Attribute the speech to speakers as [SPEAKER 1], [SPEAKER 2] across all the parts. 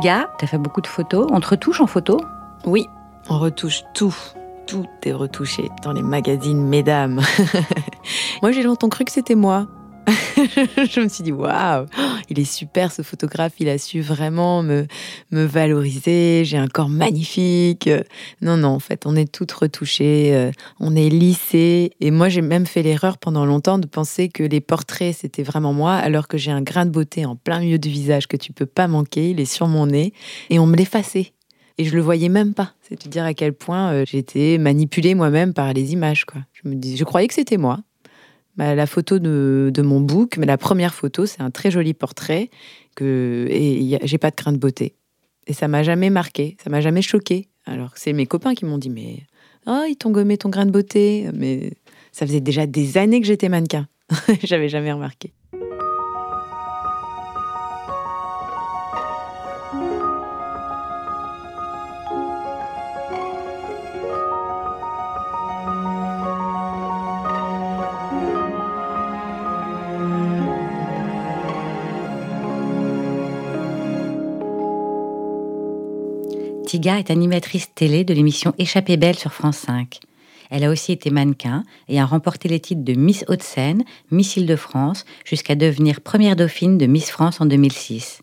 [SPEAKER 1] Tu as fait beaucoup de photos. On te retouche en photo?
[SPEAKER 2] Oui, on retouche tout. Tout est retouché dans les magazines, mesdames. moi, j'ai longtemps cru que c'était moi. je me suis dit, waouh, il est super ce photographe, il a su vraiment me, me valoriser, j'ai un corps magnifique. Non, non, en fait, on est toutes retouchées, euh, on est lissées. Et moi, j'ai même fait l'erreur pendant longtemps de penser que les portraits, c'était vraiment moi, alors que j'ai un grain de beauté en plein milieu du visage que tu peux pas manquer, il est sur mon nez, et on me l'effaçait. Et je le voyais même pas. C'est à dire à quel point euh, j'étais manipulée moi-même par les images. Quoi. Je me dis, je croyais que c'était moi. Bah, la photo de, mon book, mais la première photo, c'est un très joli portrait que, et j'ai pas de crainte de beauté. Et ça m'a jamais marqué, ça m'a jamais choqué. Alors c'est mes copains qui m'ont dit, mais oh, ils t'ont gommé ton grain de beauté. Mais ça faisait déjà des années que j'étais mannequin. J'avais jamais remarqué.
[SPEAKER 1] Tiga est animatrice télé de l'émission Échappée belle sur France 5. Elle a aussi été mannequin et a remporté les titres de Miss Haute-Seine, Miss Île-de-France, jusqu'à devenir première dauphine de Miss France en 2006.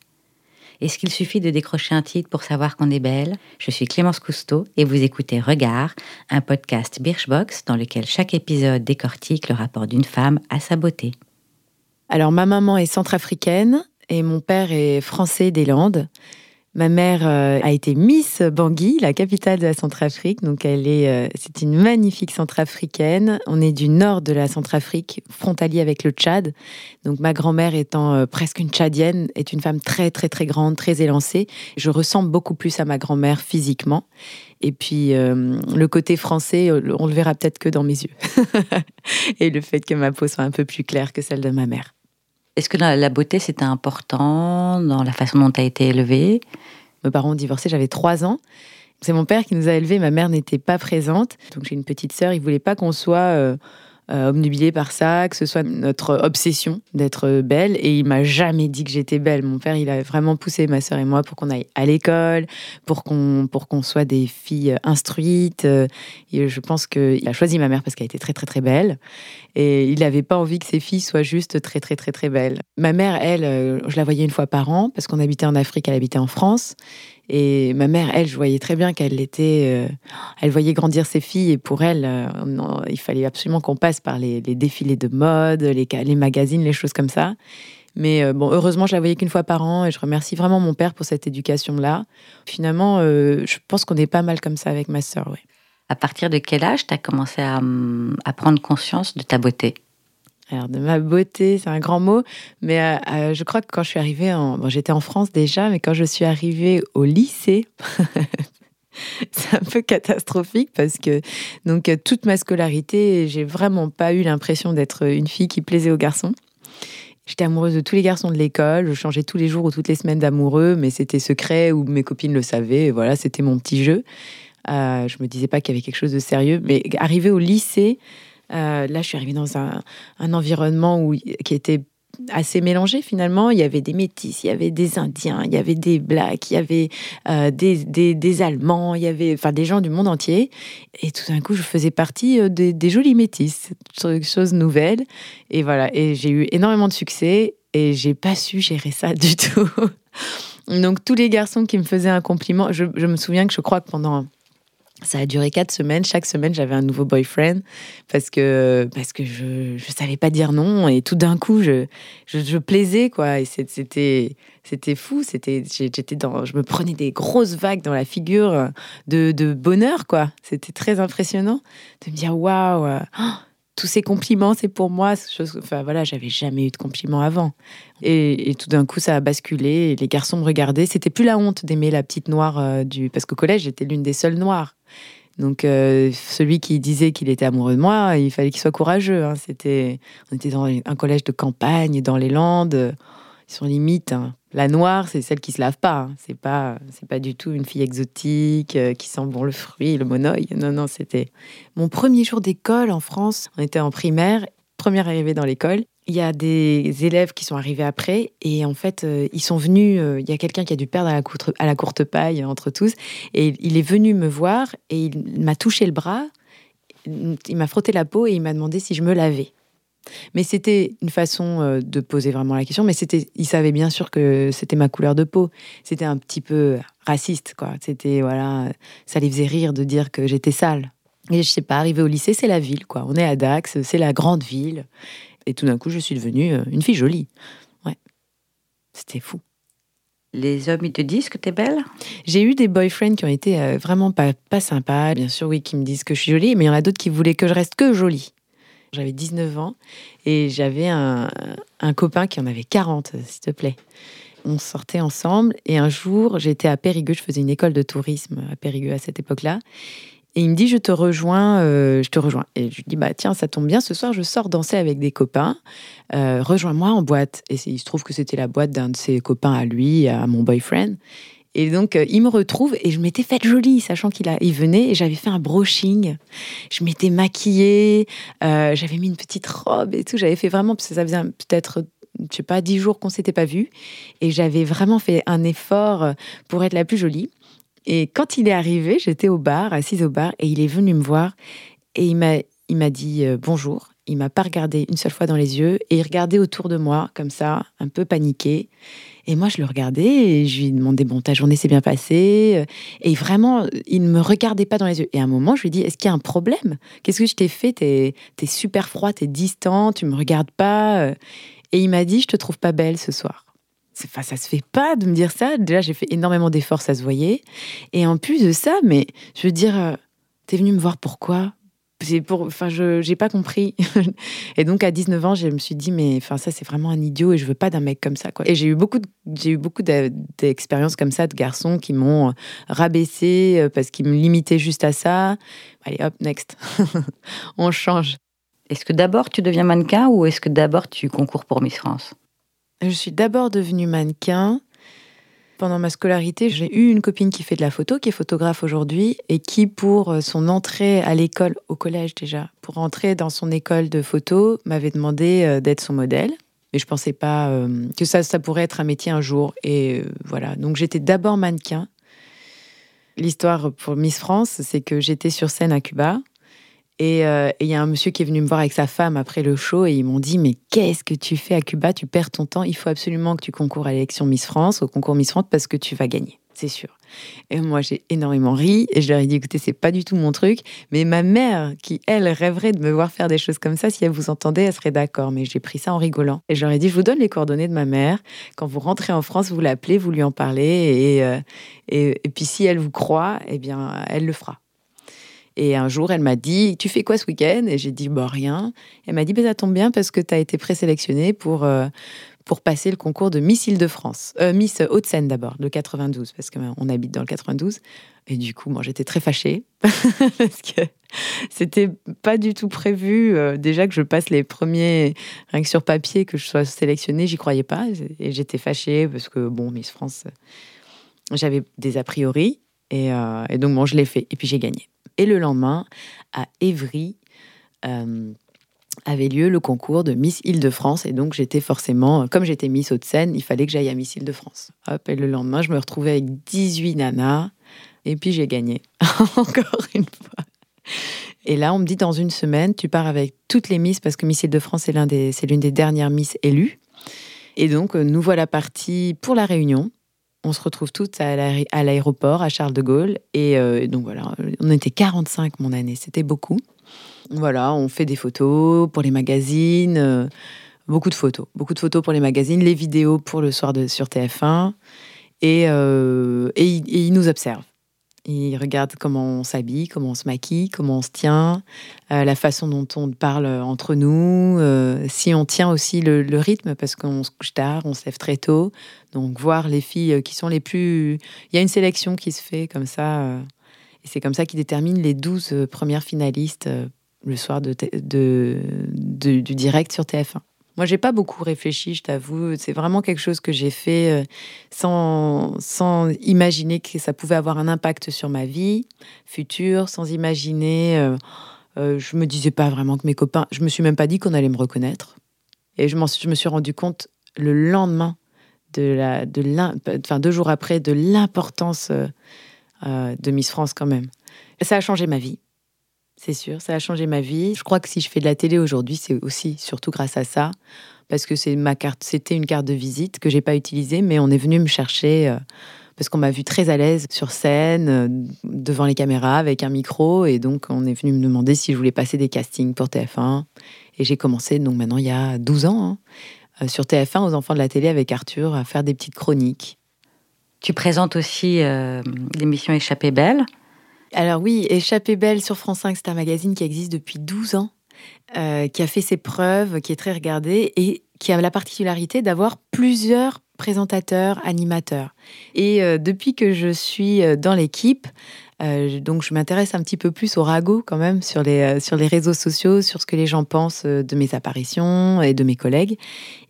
[SPEAKER 1] Est-ce qu'il suffit de décrocher un titre pour savoir qu'on est belle? Je suis Clémence Cousteau et vous écoutez Regard, un podcast Birchbox dans lequel chaque épisode décortique le rapport d'une femme à sa beauté.
[SPEAKER 2] Alors ma maman est centrafricaine et mon père est français des Landes. Ma mère euh, a été Miss Bangui, la capitale de la Centrafrique. Donc, elle est, euh, c'est une magnifique Centrafricaine. On est du nord de la Centrafrique, frontalier avec le Tchad. Donc, ma grand-mère étant euh, presque une Tchadienne, est une femme très, très, très grande, très élancée. Je ressemble beaucoup plus à ma grand-mère physiquement. Et puis, le côté français, on le verra peut-être que dans mes yeux. Et le fait que ma peau soit un peu plus claire que celle de ma mère.
[SPEAKER 1] Est-ce que la, beauté, c'était important dans la façon dont tu as été élevée?
[SPEAKER 2] Mes parents ont divorcé, j'avais trois ans. C'est mon père qui nous a élevés, ma mère n'était pas présente. Donc j'ai une petite sœur, il voulait pas qu'on soit euh, euh, par ça, que ce soit notre obsession d'être belle. Et il m'a jamais dit que j'étais belle. Mon père, il a vraiment poussé ma sœur et moi pour qu'on aille à l'école, pour qu'on pour qu'on soit des filles instruites. Et je pense qu'il a choisi ma mère parce qu'elle était très très très belle. Et il n'avait pas envie que ses filles soient juste très très très très belles. Ma mère, elle, euh, je la voyais une fois par an parce qu'on habitait en Afrique, elle habitait en France. Et ma mère, elle, je voyais très bien qu'elle était, euh, elle voyait grandir ses filles et pour elle, euh, il fallait absolument qu'on passe par les, défilés de mode, les, magazines, les choses comme ça. Mais euh, bon, heureusement, je la voyais qu'une fois par an et je remercie vraiment mon père pour cette éducation-là. Finalement, je pense qu'on est pas mal comme ça avec ma sœur, oui.
[SPEAKER 1] À partir de quel âge tu as commencé à, à prendre conscience de ta beauté?
[SPEAKER 2] Alors de ma beauté, c'est un grand mot, mais euh, euh, je crois que quand je suis arrivée en, bon, j'étais en France déjà, mais quand je suis arrivée au lycée, c'est un peu catastrophique parce que donc toute ma scolarité, j'ai vraiment pas eu l'impression d'être une fille qui plaisait aux garçons. J'étais amoureuse de tous les garçons de l'école, je changeais tous les jours ou toutes les semaines d'amoureux, mais c'était secret ou mes copines le savaient. voilà, c'était mon petit jeu. Euh, je me disais pas qu'il y avait quelque chose de sérieux, mais arrivé au lycée, euh, là, je suis arrivée dans un, environnement où, qui était assez mélangé finalement. Il y avait des métis, il y avait des Indiens, il y avait des Blacks, il y avait euh, des, Allemands, il y avait enfin des gens du monde entier. Et tout d'un coup, je faisais partie euh, des, jolis métis, chose nouvelle. Et voilà, et j'ai eu énormément de succès et j'ai pas su gérer ça du tout. Donc tous les garçons qui me faisaient un compliment, je, je me souviens que je crois que pendant ça a duré quatre semaines. Chaque semaine, j'avais un nouveau boyfriend parce que, parce que je ne savais pas dire non. Et tout d'un coup, je, je, plaisais, quoi. Et c'était, c'était fou. C'était, j'étais dans, je me prenais des grosses vagues dans la figure de, de bonheur, quoi. C'était très impressionnant de me dire waouh, oh, tous ces compliments, c'est pour moi. Chose, enfin voilà, j'avais jamais eu de compliments avant. Et, tout d'un coup, ça a basculé. Et les garçons me regardaient. C'était plus la honte d'aimer la petite noire euh, du. Parce qu'au collège, j'étais l'une des seules noires. Donc euh, celui qui disait qu'il était amoureux de moi, il fallait qu'il soit courageux. Hein. C'était, on était dans un collège de campagne, dans les Landes. Ils sont limite. Hein. La noire, c'est celle qui se lave pas. Hein. C'est pas, c'est pas du tout une fille exotique euh, qui sent bon le fruit, le monoeil. Non, non, c'était mon premier jour d'école en France. On était en primaire, première arrivée dans l'école. Il y a des élèves qui sont arrivés après et en fait, euh, ils sont venus. Euh, il y a quelqu'un qui a dû perdre à la, courte, paille entre tous et il est venu me voir et il m'a touché le bras, il m'a frotté la peau et il m'a demandé si je me lavais. Mais c'était une façon euh, de poser vraiment la question. Mais c'était, il savait bien sûr que c'était ma couleur de peau. C'était un petit peu raciste, quoi. C'était voilà, ça les faisait rire de dire que j'étais sale. Et je sais pas, arrivé au lycée, c'est la ville, quoi. On est à Dax, c'est la grande ville. Et tout d'un coup, je suis devenue euh, une fille jolie. Ouais. C'était fou.
[SPEAKER 1] Les hommes, ils te disent que tu es belle?
[SPEAKER 2] J'ai eu des boyfriends qui ont été euh, vraiment pas, pas sympas. Bien sûr, oui, qui me disent que je suis jolie, mais il y en a d'autres qui voulaient que je reste que jolie. J'avais 19 ans et j'avais un, un, copain qui en avait 40, s'il te plaît. On sortait ensemble et un jour, j'étais à Périgueux, je faisais une école de tourisme à Périgueux à cette époque-là. Et il me dit, je te rejoins, euh, je te rejoins. Et je lui dis, bah tiens, ça tombe bien, ce soir, je sors danser avec des copains. Euh, rejoins-moi en boîte. Et il se trouve que c'était la boîte d'un de ses copains à lui, à mon boyfriend. Et donc, euh, il me retrouve et je m'étais faite jolie, sachant qu'il il venait et j'avais fait un brushing. Je m'étais maquillée, j'avais mis une petite robe et tout. J'avais fait vraiment, parce que ça faisait peut-être je sais pas, dix jours qu'on s'était pas vu. Et j'avais vraiment fait un effort pour être la plus jolie. Et quand il est arrivé, j'étais au bar, assise au bar, et il est venu me voir et il m'a, il m'a dit euh, bonjour. Il m'a pas regardé une seule fois dans les yeux et il regardait autour de moi comme ça, un peu paniqué. Et moi, je le regardais et je lui demandais bon, ta journée s'est bien passée. Et vraiment, il ne me regardait pas dans les yeux. Et à un moment, je lui dit est-ce qu'il y a un problème? Qu'est-ce que je t'ai fait? T'es es super froid, t'es distant, tu me regardes pas. Et il m'a dit je te trouve pas belle ce soir. Enfin, ça se fait pas de me dire ça. Déjà, j'ai fait énormément d'efforts, ça se voyait. Et en plus de ça, mais je veux dire, euh, t'es venu me voir pourquoi? C'est pour, enfin, je j'ai pas compris. et donc à 19 ans, je me suis dit mais enfin ça c'est vraiment un idiot et je veux pas d'un mec comme ça quoi. Et j'ai eu beaucoup j'ai eu beaucoup d'expériences comme ça de garçons qui m'ont rabaissé euh, parce qu'ils me limitaient juste à ça. Allez hop next, on change.
[SPEAKER 1] Est-ce que d'abord tu deviens mannequin ou est-ce que d'abord tu concours pour Miss France?
[SPEAKER 2] Je suis d'abord devenue mannequin. Pendant ma scolarité, j'ai eu une copine qui fait de la photo, qui est photographe aujourd'hui, et qui, pour euh, son entrée à l'école, au collège déjà, pour entrer dans son école de photo, m'avait demandé euh, d'être son modèle. Mais je pensais pas euh, que ça, ça pourrait être un métier un jour. Et voilà. Donc j'étais d'abord mannequin. L'histoire pour Miss France, c'est que j'étais sur scène à Cuba. Euh, et il y a un monsieur qui est venu me voir avec sa femme après le show et ils m'ont dit Mais qu'est-ce que tu fais à Cuba? Tu perds ton temps. Il faut absolument que tu concours à l'élection Miss France, au concours Miss France, parce que tu vas gagner, c'est sûr. Et moi, j'ai énormément ri et je leur ai dit Écoutez, c'est pas du tout mon truc. Mais ma mère, qui elle rêverait de me voir faire des choses comme ça, si elle vous entendait, elle serait d'accord. Mais j'ai pris ça en rigolant. Et je leur ai dit Je vous donne les coordonnées de ma mère. Quand vous rentrez en France, vous l'appelez, vous lui en parlez. Et, euh, et, et puis si elle vous croit, eh bien, elle le fera. Et un jour, elle m'a dit Tu fais quoi ce week-end? Et j'ai dit Bah, rien. Elle m'a dit bah, Ça tombe bien parce que tu as été présélectionnée pour, euh, pour passer le concours de Miss Île-de-France. Euh, Miss Haute-Seine d'abord, le 92, parce qu'on habite dans le 92. Et du coup, moi, j'étais très fâchée parce que c'était pas du tout prévu. Euh, déjà que je passe les premiers, rien que sur papier, que je sois sélectionnée, j'y croyais pas. Et j'étais fâchée parce que, bon, Miss France, j'avais des a priori. Et, et donc, bon, je l'ai fait. Et puis, j'ai gagné. Et le lendemain, à Évry, euh, avait lieu le concours de Miss Île-de-France. Et donc, j'étais forcément, comme j'étais Miss Haute-Seine, il fallait que j'aille à Miss Île-de-France. Et le lendemain, je me retrouvais avec 18 nanas. Et puis, j'ai gagné. Encore une fois. Et là, on me dit dans une semaine, tu pars avec toutes les Miss, parce que Miss Île-de-France, c'est l'une des, des dernières Miss élues. Et donc, nous voilà partis pour la Réunion on se retrouve toutes à l'aéroport, à Charles de Gaulle. Et euh, donc voilà, on était 45 mon année, c'était beaucoup. Voilà, on fait des photos pour les magazines, euh, beaucoup de photos, beaucoup de photos pour les magazines, les vidéos pour le soir de, sur TF1. Et, euh, et, et ils nous observent. Il regarde comment on s'habille, comment on se maquille, comment on se tient, euh, la façon dont on parle entre nous, euh, si on tient aussi le, rythme, parce qu'on se couche tard, on se lève très tôt. Donc voir les filles qui sont les plus... Il y a une sélection qui se fait comme ça, euh, et c'est comme ça qu'ils déterminent les 12 premières finalistes le soir du direct sur TF1. Moi, j'ai pas beaucoup réfléchi, je t'avoue. C'est vraiment quelque chose que j'ai fait euh, sans, sans imaginer que ça pouvait avoir un impact sur ma vie future, sans imaginer. Euh, euh, je me disais pas vraiment que mes copains. Je me suis même pas dit qu'on allait me reconnaître. Et je, je me suis rendu compte le lendemain, de la, de enfin deux jours après, de l'importance euh, euh, de Miss France quand même. Ça a changé ma vie, c'est sûr, ça a changé ma vie. Je crois que si je fais de la télé aujourd'hui, c'est aussi surtout grâce à ça, parce que c'est ma carte, c'était une carte de visite que j'ai pas utilisée, mais on est venu me chercher. Euh, parce qu'on m'a vu très à l'aise sur scène, devant les caméras, avec un micro, et donc on est venu me demander si je voulais passer des castings pour TF1. Et j'ai commencé, donc maintenant il y a 12 ans, hein, euh, sur TF1 aux enfants de la télé avec Arthur à faire des petites chroniques.
[SPEAKER 1] Tu présentes aussi euh, l'émission Échappée Belle.
[SPEAKER 2] Alors oui, Échappée Belle sur France 5, c'est un magazine qui existe depuis 12 ans, euh, qui a fait ses preuves, qui est très regardé et qui a la particularité d'avoir plusieurs présentateurs, animateurs. Et depuis que je suis dans l'équipe, euh, donc je m'intéresse un petit peu plus au ragot quand même sur les, euh, sur les réseaux sociaux, sur ce que les gens pensent euh, de mes apparitions et de mes collègues.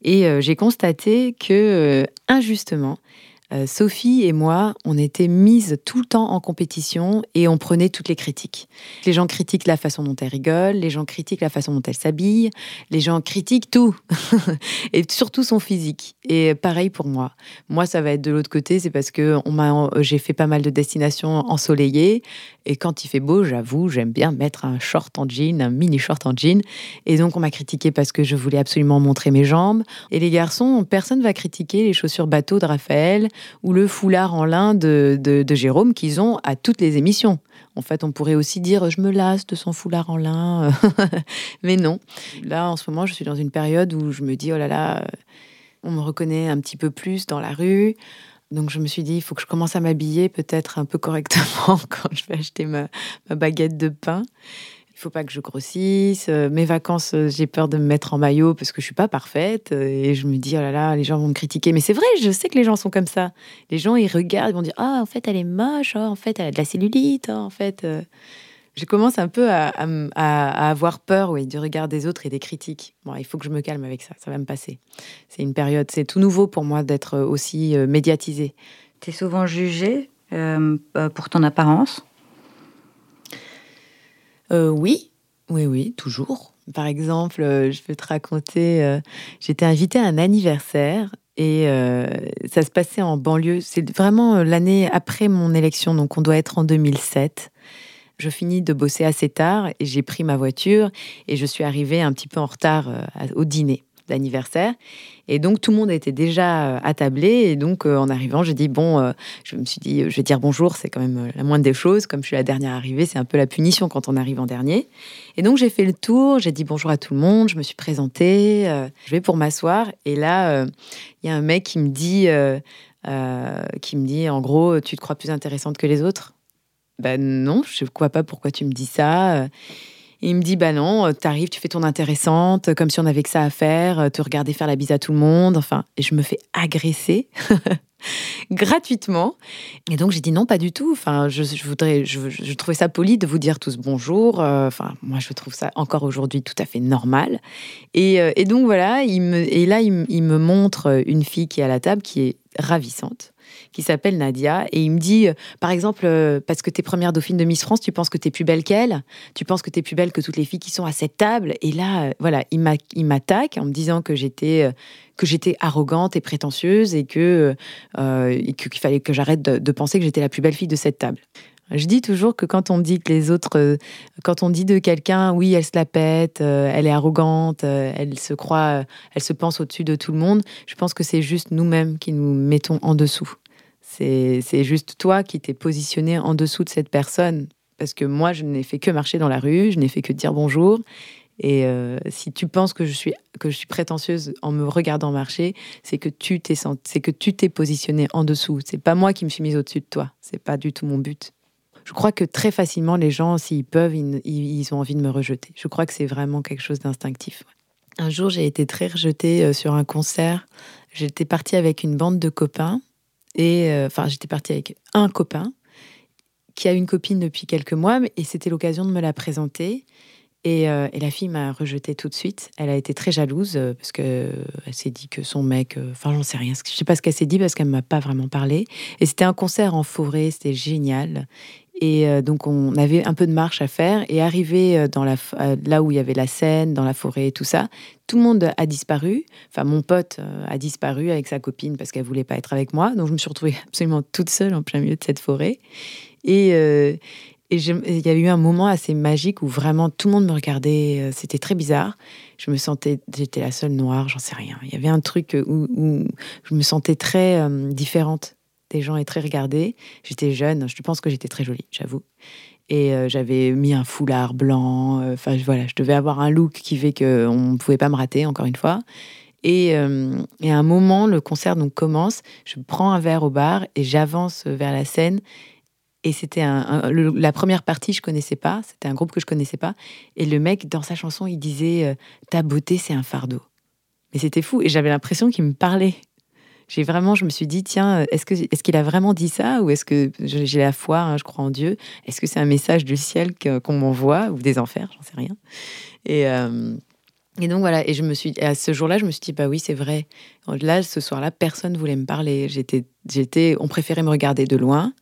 [SPEAKER 2] Et j'ai constaté que, injustement, euh, Sophie et moi, on était mises tout le temps en compétition et on prenait toutes les critiques. Les gens critiquent la façon dont elle rigole, les gens critiquent la façon dont elle s'habille, les gens critiquent tout, et surtout son physique. Et pareil pour moi. Moi, ça va être de l'autre côté, c'est parce que j'ai fait pas mal de destinations ensoleillées et quand il fait beau, j'avoue, j'aime bien mettre un short en jean, un mini short en jean. Et donc, on m'a critiqué parce que je voulais absolument montrer mes jambes. Et les garçons, personne va critiquer les chaussures bateau de Raphaël ou le foulard en lin de, Jérôme qu'ils ont à toutes les émissions. En fait, on pourrait aussi dire je me lasse de son foulard en lin. Mais non. Là, en ce moment, je suis dans une période où je me dis oh là là, on me reconnaît un petit peu plus dans la rue. Donc je me suis dit, il faut que je commence à m'habiller peut-être un peu correctement quand je vais acheter ma, baguette de pain. Il faut pas que je grossisse. Euh, mes vacances, euh, j'ai peur de me mettre en maillot parce que je suis pas parfaite. Euh, et je me dis, oh là là, les gens vont me critiquer. Mais c'est vrai, je sais que les gens sont comme ça. Les gens, ils regardent, ils vont dire, ah, en fait, elle est moche. Oh, en fait, elle a de la cellulite. Oh, en fait, je commence un peu à, avoir peur oui, du regard des autres et des critiques. Bon, il faut que je me calme avec ça, ça va me passer. C'est une période, c'est tout nouveau pour moi d'être aussi médiatisée.
[SPEAKER 1] Tu es souvent jugée pour ton apparence?
[SPEAKER 2] Oui, oui, oui, toujours. Par exemple, je vais te raconter, j'étais invitée à un anniversaire et ça se passait en banlieue. C'est vraiment l'année après mon élection, donc on doit être en 2007. Je finis de bosser assez tard et j'ai pris ma voiture et je suis arrivée un petit peu en retard euh, au dîner d'anniversaire. Et donc tout le monde était déjà euh, attablé. Et donc euh, en arrivant, j'ai dit bon, je me suis dit, je vais dire bonjour, c'est quand même la moindre des choses. Comme je suis la dernière arrivée, c'est un peu la punition quand on arrive en dernier. Et donc j'ai fait le tour, j'ai dit bonjour à tout le monde, je me suis présentée, je vais pour m'asseoir. Et là, il y a un mec qui me dit, qui me dit en gros, tu te crois plus intéressante que les autres? Ben non, je ne vois pas pourquoi tu me dis ça. Et il me dit, bah non, t'arrives, tu fais ton intéressante, comme si on avait que ça à faire, te regarder faire la bise à tout le monde. Enfin, et je me fais agresser gratuitement. Et donc j'ai dit non, pas du tout. Enfin, je, voudrais, je, trouvais ça poli de vous dire tous bonjour. Euh, enfin, moi, je trouve ça encore aujourd'hui tout à fait normal. Et, euh, et donc voilà, il me, et là, il me montre une fille qui est à la table, qui est ravissante qui s'appelle Nadia. Et il me dit, euh, par exemple, euh, parce que tu es première dauphine de Miss France, tu penses que tu es plus belle qu'elle, tu penses que tu es plus belle que toutes les filles qui sont à cette table. Et là, euh, voilà, il m'attaque en me disant que j'étais que j'étais arrogante et prétentieuse et que qu'il fallait que j'arrête de, penser que j'étais la plus belle fille de cette table. Je dis toujours que quand on dit que les autres, quand on dit de quelqu'un, oui, elle se la pète, elle est arrogante, elle se croit, elle se pense au-dessus de tout le monde, je pense que c'est juste nous-mêmes qui nous mettons en dessous. C'est juste toi qui t'es positionné en dessous de cette personne. Parce que moi, je n'ai fait que marcher dans la rue, je n'ai fait que dire bonjour. Et euh, si tu penses que je suis que je suis prétentieuse en me regardant marcher, c'est que tu t'es c'est que tu t'es positionné en dessous. C'est pas moi qui me suis mise au-dessus de toi. C'est pas du tout mon but. Je crois que très facilement les gens, s'ils peuvent, ils, ont envie de me rejeter. Je crois que c'est vraiment quelque chose d'instinctif. Un jour, j'ai été très rejetée euh, sur un concert. J'étais partie avec une bande de copains et euh, enfin, j'étais partie avec un copain qui a une copine depuis quelques mois, et c'était l'occasion de me la présenter. Et, euh, et la fille m'a rejeté tout de suite. Elle a été très jalouse euh, parce que elle s'est dit que son mec, enfin j'en sais rien, je sais pas ce qu'elle s'est dit parce qu'elle m'a pas vraiment parlé. Et c'était un concert en forêt, c'était génial. Et euh, donc on avait un peu de marche à faire et arrivé euh, euh, là où il y avait la scène, dans la forêt et tout ça, tout le monde a disparu. Enfin mon pote a disparu avec sa copine parce qu'elle voulait pas être avec moi. Donc je me suis retrouvée absolument toute seule en plein milieu de cette forêt. Et il y a eu un moment assez magique où vraiment tout le monde me regardait. C'était très bizarre. Je me sentais, j'étais la seule noire, j'en sais rien. Il y avait un truc où, je me sentais très différente des gens et très regardée. J'étais jeune, je pense que j'étais très jolie, j'avoue. Et euh, j'avais mis un foulard blanc. euh, Enfin voilà, je devais avoir un look qui fait qu'on ne pouvait pas me rater, encore une fois. Et, euh, et à un moment, le concert donc commence. Je prends un verre au bar et j'avance vers la scène. Et c'était la première partie, je connaissais pas. C'était un groupe que je connaissais pas. Et le mec, dans sa chanson, il disait Ta beauté, c'est un fardeau. Mais c'était fou. Et j'avais l'impression qu'il me parlait. J'ai vraiment, je me suis dit, tiens, est-ce que est-ce qu'il a vraiment dit ça ou est-ce que j'ai la foi, hein, je crois en Dieu? Est-ce que c'est un message du ciel qu'on m'envoie ou des enfers? J'en sais rien. Et euh, et donc voilà. Et je me suis, à ce jour-là, je me suis dit, bah oui, c'est vrai. Là, ce soir-là, personne voulait me parler. J'étais, j'étais, on préférait me regarder de loin.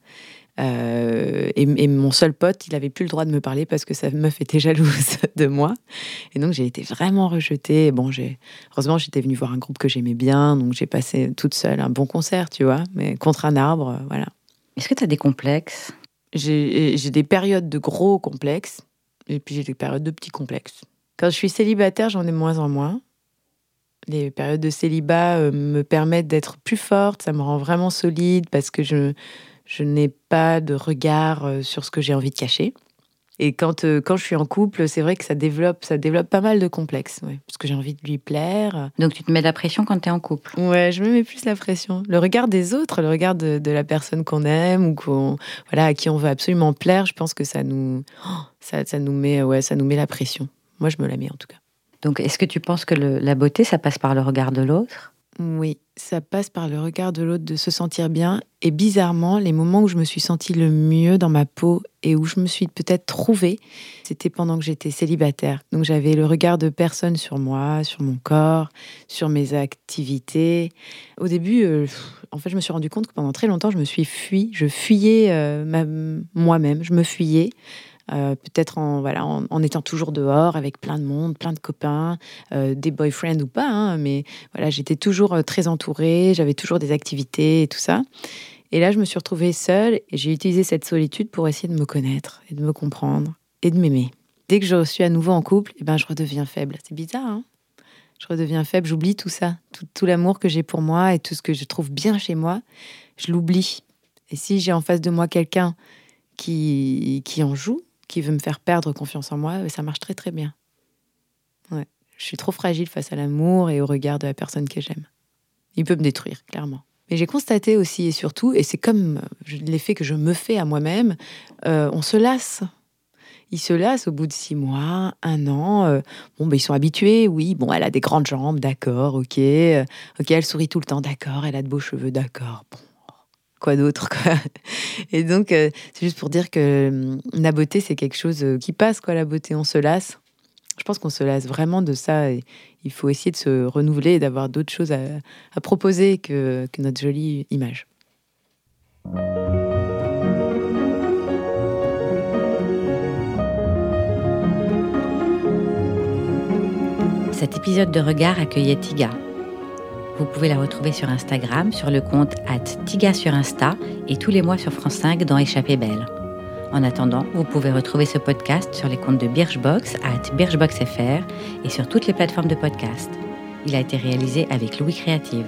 [SPEAKER 2] Euh, et, et mon seul pote, il avait plus le droit de me parler parce que sa meuf était jalouse de moi. Et donc j'ai été vraiment rejetée. Bon, j'ai heureusement j'étais venue voir un groupe que j'aimais bien, donc j'ai passé toute seule un bon concert, tu vois, mais contre un arbre, euh, voilà.
[SPEAKER 1] Est-ce que tu as des complexes?
[SPEAKER 2] J'ai des périodes de gros complexes et puis j'ai des périodes de petits complexes. Quand je suis célibataire, j'en ai moins en moins. Les périodes de célibat euh, me permettent d'être plus forte, ça me rend vraiment solide parce que je, je n'ai pas de regard euh, sur ce que j'ai envie de cacher. Et quand, euh, quand je suis en couple, c'est vrai que ça développe, ça développe pas mal de complexes, ouais, parce que j'ai envie de lui plaire.
[SPEAKER 1] Donc tu te mets de la pression quand tu es en couple?
[SPEAKER 2] Ouais, je me mets plus la pression. Le regard des autres, le regard de, de la personne qu'on aime ou qu'on, voilà, à qui on veut absolument plaire, je pense que ça nous, oh, ça, ça nous met, ouais, ça nous met la pression. Moi, je me la mets en tout cas.
[SPEAKER 1] Donc est-ce que tu penses que le- la beauté, ça passe par le regard de l'autre?
[SPEAKER 2] Oui, ça passe par le regard de l'autre de se sentir bien. Et bizarrement, les moments où je me suis sentie le mieux dans ma peau et où je me suis peut-être trouvée, c'était pendant que j'étais célibataire. Donc j'avais le regard de personne sur moi, sur mon corps, sur mes activités. Au début, euh, en fait, je me suis rendu compte que pendant très longtemps, je me suis fui. Je fuyais euh, moi-même. Je me fuyais. Euh, peut-être en, voilà, en, étant toujours dehors avec plein de monde, plein de copains, euh, des boyfriends ou pas, hein, mais voilà, j'étais toujours euh, très entourée, j'avais toujours des activités et tout ça. Et là, je me suis retrouvée seule et j'ai utilisé cette solitude pour essayer de me connaître et de me comprendre et de m'aimer. Dès que je suis à nouveau en couple, eh ben, je redeviens faible. C'est bizarre, hein? Je redeviens faible, j'oublie tout ça, tout, tout l'amour que j'ai pour moi et tout ce que je trouve bien chez moi, je l'oublie. Et si j'ai en face de moi quelqu'un qui, qui en joue, qui veut me faire perdre confiance en moi, ça marche très très bien. Ouais. Je suis trop fragile face à l'amour et au regard de la personne que j'aime. Il peut me détruire, clairement. Mais j'ai constaté aussi et surtout, et c'est comme l'effet que je me fais à moi-même, euh, on se lasse. Ils se lassent au bout de six mois, un an. euh, bon, ben, ils sont habitués, oui. Bon, elle a des grandes jambes, d'accord, ok. euh, ok, elle sourit tout le temps, d'accord. Elle a de beaux cheveux, d'accord. Bon, quoi d'autre, quoi. Et donc, euh, c'est juste pour dire que hum, la beauté, c'est quelque chose euh, qui passe, quoi, la beauté. On se lasse. Je pense qu'on se lasse vraiment de ça. Il faut essayer de se renouveler et d'avoir d'autres choses à, à proposer que, que notre jolie image.
[SPEAKER 1] Cet épisode de Regard accueillait Tiga. Vous pouvez la retrouver sur Instagram, sur le compte at Tiga sur Insta et tous les mois sur France 5 dans Échappée Belle. En attendant, vous pouvez retrouver ce podcast sur les comptes de Birchbox, at BirchboxFR et sur toutes les plateformes de podcast. Il a été réalisé avec Louis Créative.